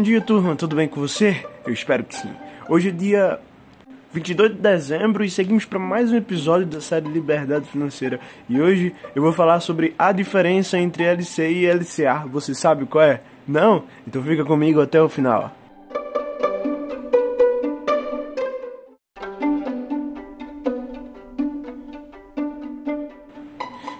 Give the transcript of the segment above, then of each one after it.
Bom dia, turma, tudo bem com você? Eu espero que sim. Hoje é dia 22 de dezembro e seguimos para mais um episódio da série Liberdade Financeira. E hoje eu vou falar sobre a diferença entre LCI e LCA. Você sabe qual é? Não? Então fica comigo até o final.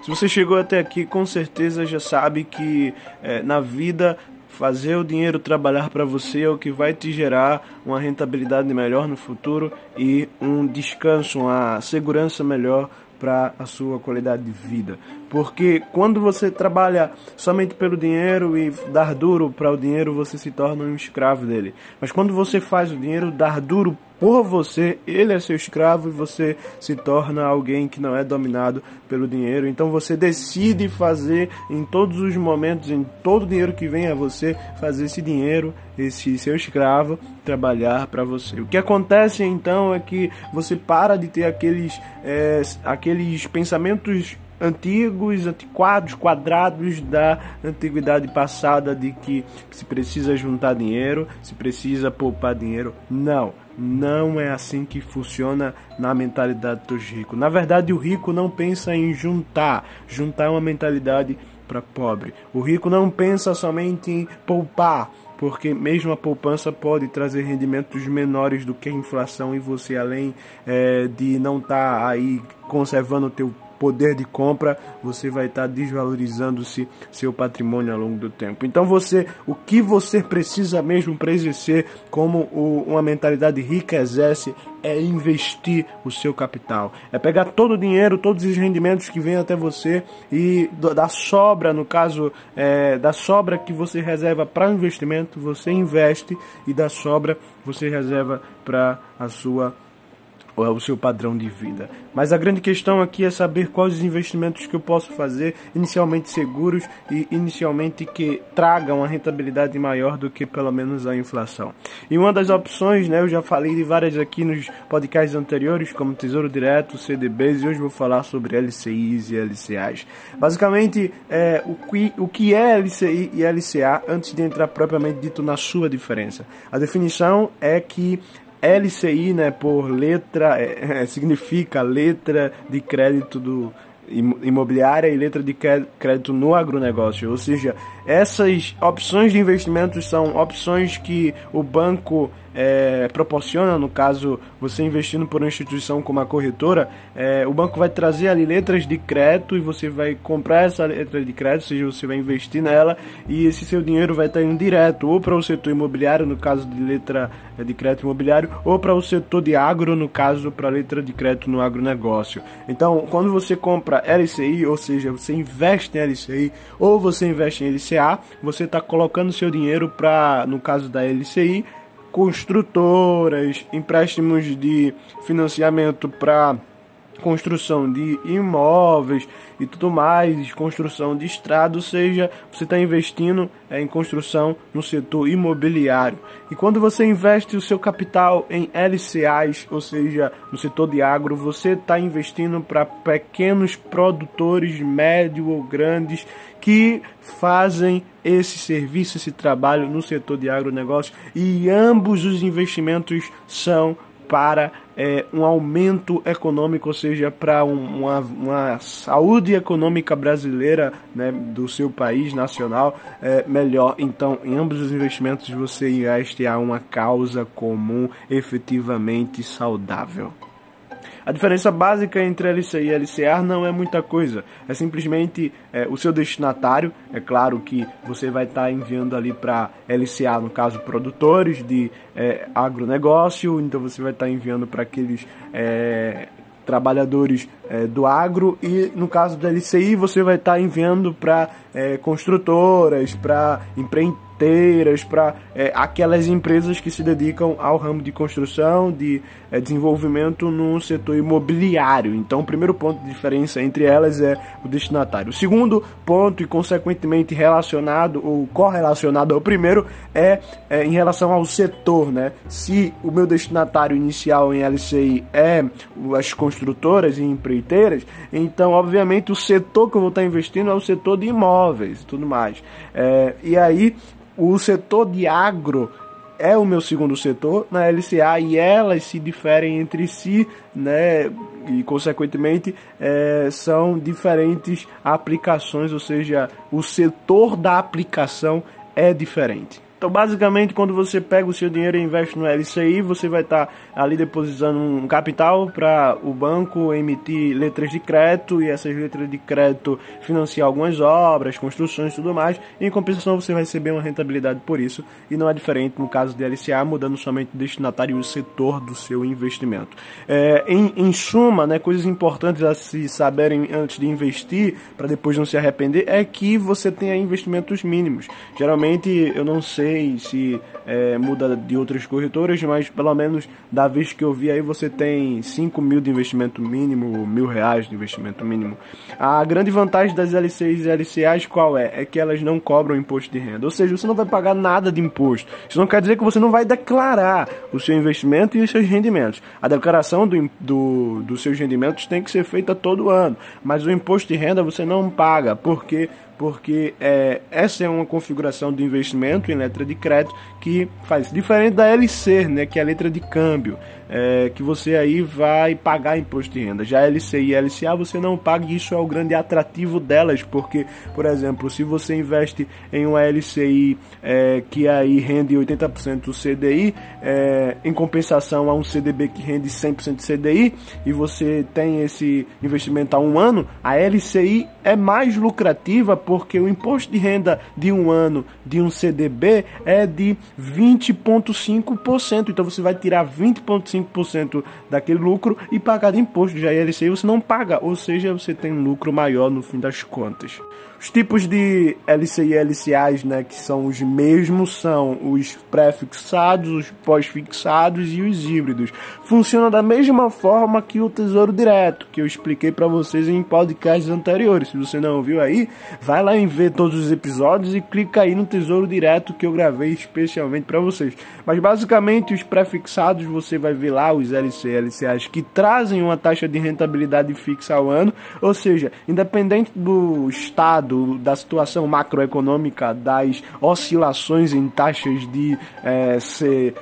Se você chegou até aqui, com certeza já sabe que é, na vida fazer o dinheiro trabalhar para você é o que vai te gerar uma rentabilidade melhor no futuro e um descanso, uma segurança melhor para a sua qualidade de vida. Porque quando você trabalha somente pelo dinheiro e dar duro para o dinheiro, você se torna um escravo dele. Mas quando você faz o dinheiro dar duro por você, ele é seu escravo e você se torna alguém que não é dominado pelo dinheiro. Então você decide fazer em todos os momentos, em todo o dinheiro que vem a você, fazer esse dinheiro, esse seu escravo, trabalhar para você. O que acontece então é que você para de ter aqueles, é, aqueles pensamentos antigos, antiquados, quadrados da antiguidade passada de que se precisa juntar dinheiro, se precisa poupar dinheiro. Não, não é assim que funciona na mentalidade dos ricos. Na verdade, o rico não pensa em juntar. Juntar é uma mentalidade para pobre. O rico não pensa somente em poupar porque mesmo a poupança pode trazer rendimentos menores do que a inflação e você além é, de não estar tá aí conservando o teu poder de compra, você vai estar desvalorizando-se seu patrimônio ao longo do tempo. Então você, o que você precisa mesmo para exercer como o, uma mentalidade rica exerce é investir o seu capital. É pegar todo o dinheiro, todos os rendimentos que vêm até você e da sobra, no caso, é, da sobra que você reserva para investimento, você investe e da sobra você reserva para a sua o seu padrão de vida. Mas a grande questão aqui é saber quais os investimentos que eu posso fazer, inicialmente seguros e inicialmente que tragam uma rentabilidade maior do que pelo menos a inflação. E uma das opções, né, eu já falei de várias aqui nos podcasts anteriores, como Tesouro Direto, CDBs, e hoje vou falar sobre LCIs e LCAs. Basicamente, é, o, que, o que é LCI e LCA antes de entrar propriamente dito na sua diferença. A definição é que LCI, né, por letra, é, é, significa letra de crédito do imobiliária e letra de crédito no agronegócio. Ou seja, essas opções de investimentos são opções que o banco é, proporciona, no caso, você investindo por uma instituição como a corretora, é, o banco vai trazer ali letras de crédito e você vai comprar essa letra de crédito, ou seja, você vai investir nela e esse seu dinheiro vai estar indo direto ou para o setor imobiliário, no caso de letra é, de crédito imobiliário, ou para o setor de agro, no caso, para letra de crédito no agronegócio. Então, quando você compra LCI, ou seja, você investe em LCI ou você investe em LCA, você está colocando seu dinheiro para, no caso da LCI, construtoras, empréstimos de financiamento para construção de imóveis e tudo mais, construção de estrada, ou seja, você está investindo é, em construção no setor imobiliário. E quando você investe o seu capital em LCAs, ou seja, no setor de agro, você está investindo para pequenos produtores, médio ou grandes, que fazem esse serviço, esse trabalho no setor de agronegócio e ambos os investimentos são para é, um aumento econômico, ou seja, para uma, uma, saúde econômica brasileira né, do seu país nacional é, melhor. Então, em ambos os investimentos você investe a uma causa comum efetivamente saudável. A diferença básica entre LCI e LCA não é muita coisa, é simplesmente é, o seu destinatário. É claro que você vai estar tá enviando ali para LCA, no caso, produtores de é, agronegócio, então você vai estar tá enviando para aqueles é, trabalhadores é, do agro. E no caso da LCI você vai estar tá enviando para é, construtoras, para empreendedores empreiteiras, para é, aquelas empresas que se dedicam ao ramo de construção, de é, desenvolvimento no setor imobiliário. Então, o primeiro ponto de diferença entre elas é o destinatário. O segundo ponto, e consequentemente relacionado ou correlacionado ao primeiro, é, é em relação ao setor. Né? Se o meu destinatário inicial em LCI é as construtoras e empreiteiras, então, obviamente, o setor que eu vou estar investindo é o setor de imóveis e tudo mais. É, e aí, o setor de agro é o meu segundo setor na LCA e elas se diferem entre si, né? E consequentemente é, são diferentes aplicações, ou seja, o setor da aplicação é diferente. Então, basicamente, quando você pega o seu dinheiro e investe no LCI, você vai estar tá ali depositando um capital para o banco emitir letras de crédito e essas letras de crédito financiar algumas obras, construções e tudo mais. E, em compensação, você vai receber uma rentabilidade por isso. E não é diferente no caso de LCA, mudando somente o destinatário e o setor do seu investimento. É, em, em suma, né, coisas importantes a se saberem antes de investir, para depois não se arrepender, é que você tenha investimentos mínimos. Geralmente, eu não sei sei se é, muda de outras corretoras, mas pelo menos da vez que eu vi aí você tem 5 mil de investimento mínimo, mil reais de investimento mínimo. A grande vantagem das LCs e LCAs qual é? É que elas não cobram imposto de renda, ou seja, você não vai pagar nada de imposto. Isso não quer dizer que você não vai declarar o seu investimento e os seus rendimentos. A declaração do, do, dos seus rendimentos tem que ser feita todo ano, mas o imposto de renda você não paga, porque porque é, essa é uma configuração de investimento em letra de crédito que faz diferente da LC, né, que é a letra de câmbio é, que você aí vai pagar imposto de renda. Já LCI e LCA você não paga e isso é o grande atrativo delas, porque, por exemplo, se você investe em uma LCI é, que aí rende 80% do CDI, é, em compensação a um CDB que rende 100% do CDI, e você tem esse investimento há um ano, a LCI é mais lucrativa porque o imposto de renda de um ano de um CDB é de 20,5%. Então você vai tirar 20,5% 5% daquele lucro e pagar de imposto. Já ILCI você não paga, ou seja, você tem um lucro maior no fim das contas. Os tipos de LCI e LCAs, né, que são os mesmos, são os pré-fixados, os pós-fixados e os híbridos. Funciona da mesma forma que o Tesouro Direto, que eu expliquei para vocês em podcasts anteriores. Se você não ouviu aí, vai lá em ver todos os episódios e clica aí no Tesouro Direto que eu gravei especialmente para vocês. Mas basicamente os pré-fixados você vai ver lá os LC LCAs que trazem uma taxa de rentabilidade fixa ao ano, ou seja, independente do estado do, da situação macroeconômica, das oscilações em taxas de é,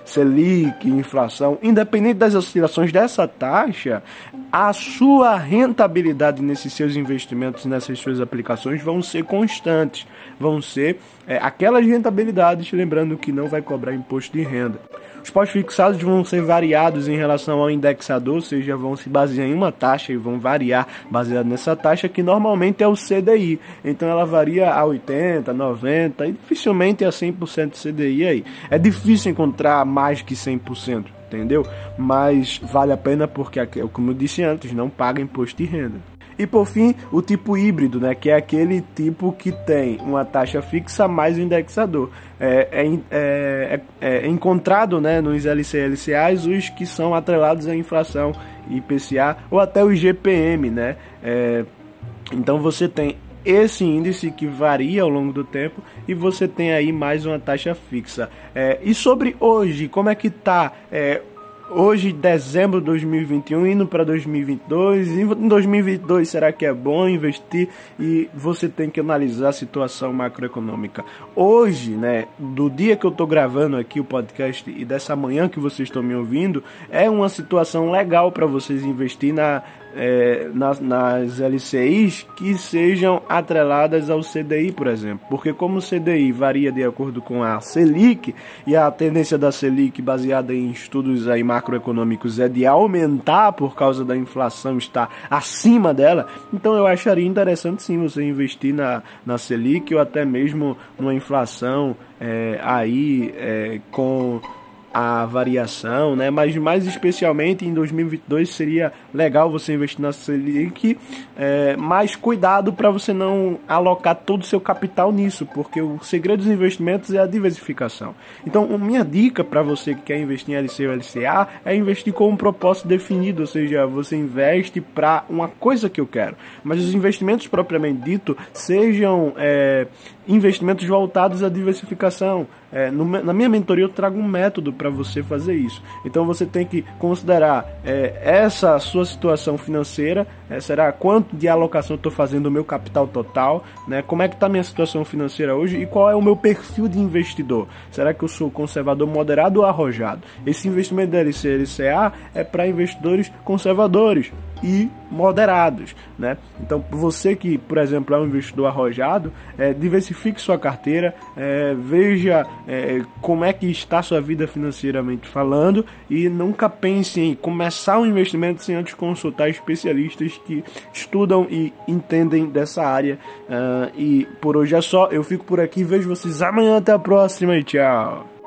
Selic, inflação, independente das oscilações dessa taxa, a sua rentabilidade nesses seus investimentos, nessas suas aplicações, vão ser constantes, vão ser é, aquelas rentabilidades, lembrando que não vai cobrar imposto de renda. Os pós-fixados vão ser variados em relação ao indexador, ou seja, vão se basear em uma taxa e vão variar baseado nessa taxa que normalmente é o CDI. Então ela varia a 80, 90 e dificilmente a 100% CDI aí. É difícil encontrar mais que 100%, entendeu? Mas vale a pena porque, como eu disse antes, não paga imposto de renda. E por fim, o tipo híbrido, né, que é aquele tipo que tem uma taxa fixa mais o indexador. É, é, é, é, é encontrado né, nos LCLCAs os que são atrelados à inflação IPCA ou até o IGPM. Né? É, então você tem esse índice que varia ao longo do tempo e você tem aí mais uma taxa fixa. É, e sobre hoje, como é que está é, hoje, dezembro de 2021, indo para 2022. Em 2022, será que é bom investir? E você tem que analisar a situação macroeconômica. Hoje, né, do dia que eu estou gravando aqui o podcast e dessa manhã que vocês estão me ouvindo, é uma situação legal para vocês investir na é, nas, nas LCIs que sejam atreladas ao CDI, por exemplo. Porque como o CDI varia de acordo com a Selic, e a tendência da Selic, baseada em estudos aí macroeconômicos, é de aumentar por causa da inflação estar acima dela, então eu acharia interessante sim você investir na, na Selic ou até mesmo numa inflação é, aí é, com a variação, né? Mas mais especialmente em 2022 seria legal você investir na Selic, é, mas cuidado para você não alocar todo o seu capital nisso, porque o segredo dos investimentos é a diversificação. Então, minha dica para você que quer investir em LC ou LCA é investir com um propósito definido, ou seja, você investe para uma coisa que eu quero, mas os investimentos propriamente dito sejam é, investimentos voltados à diversificação. É, no, na minha mentoria eu trago um método para você fazer isso. Então você tem que considerar é, essa sua situação financeira, é, será quanto de alocação eu estou fazendo do meu capital total, né? Como é que está minha situação financeira hoje e qual é o meu perfil de investidor? Será que eu sou conservador moderado ou arrojado? Esse investimento da LC, LCA é para investidores conservadores e moderados, né? Então, você que, por exemplo, é um investidor arrojado, é, diversifique sua carteira, é, veja é, como é que está sua vida financeiramente falando e nunca pense em começar um investimento sem antes consultar especialistas que estudam e entendem dessa área. Uh, e por hoje é só, eu fico por aqui, vejo vocês amanhã, até a próxima e tchau!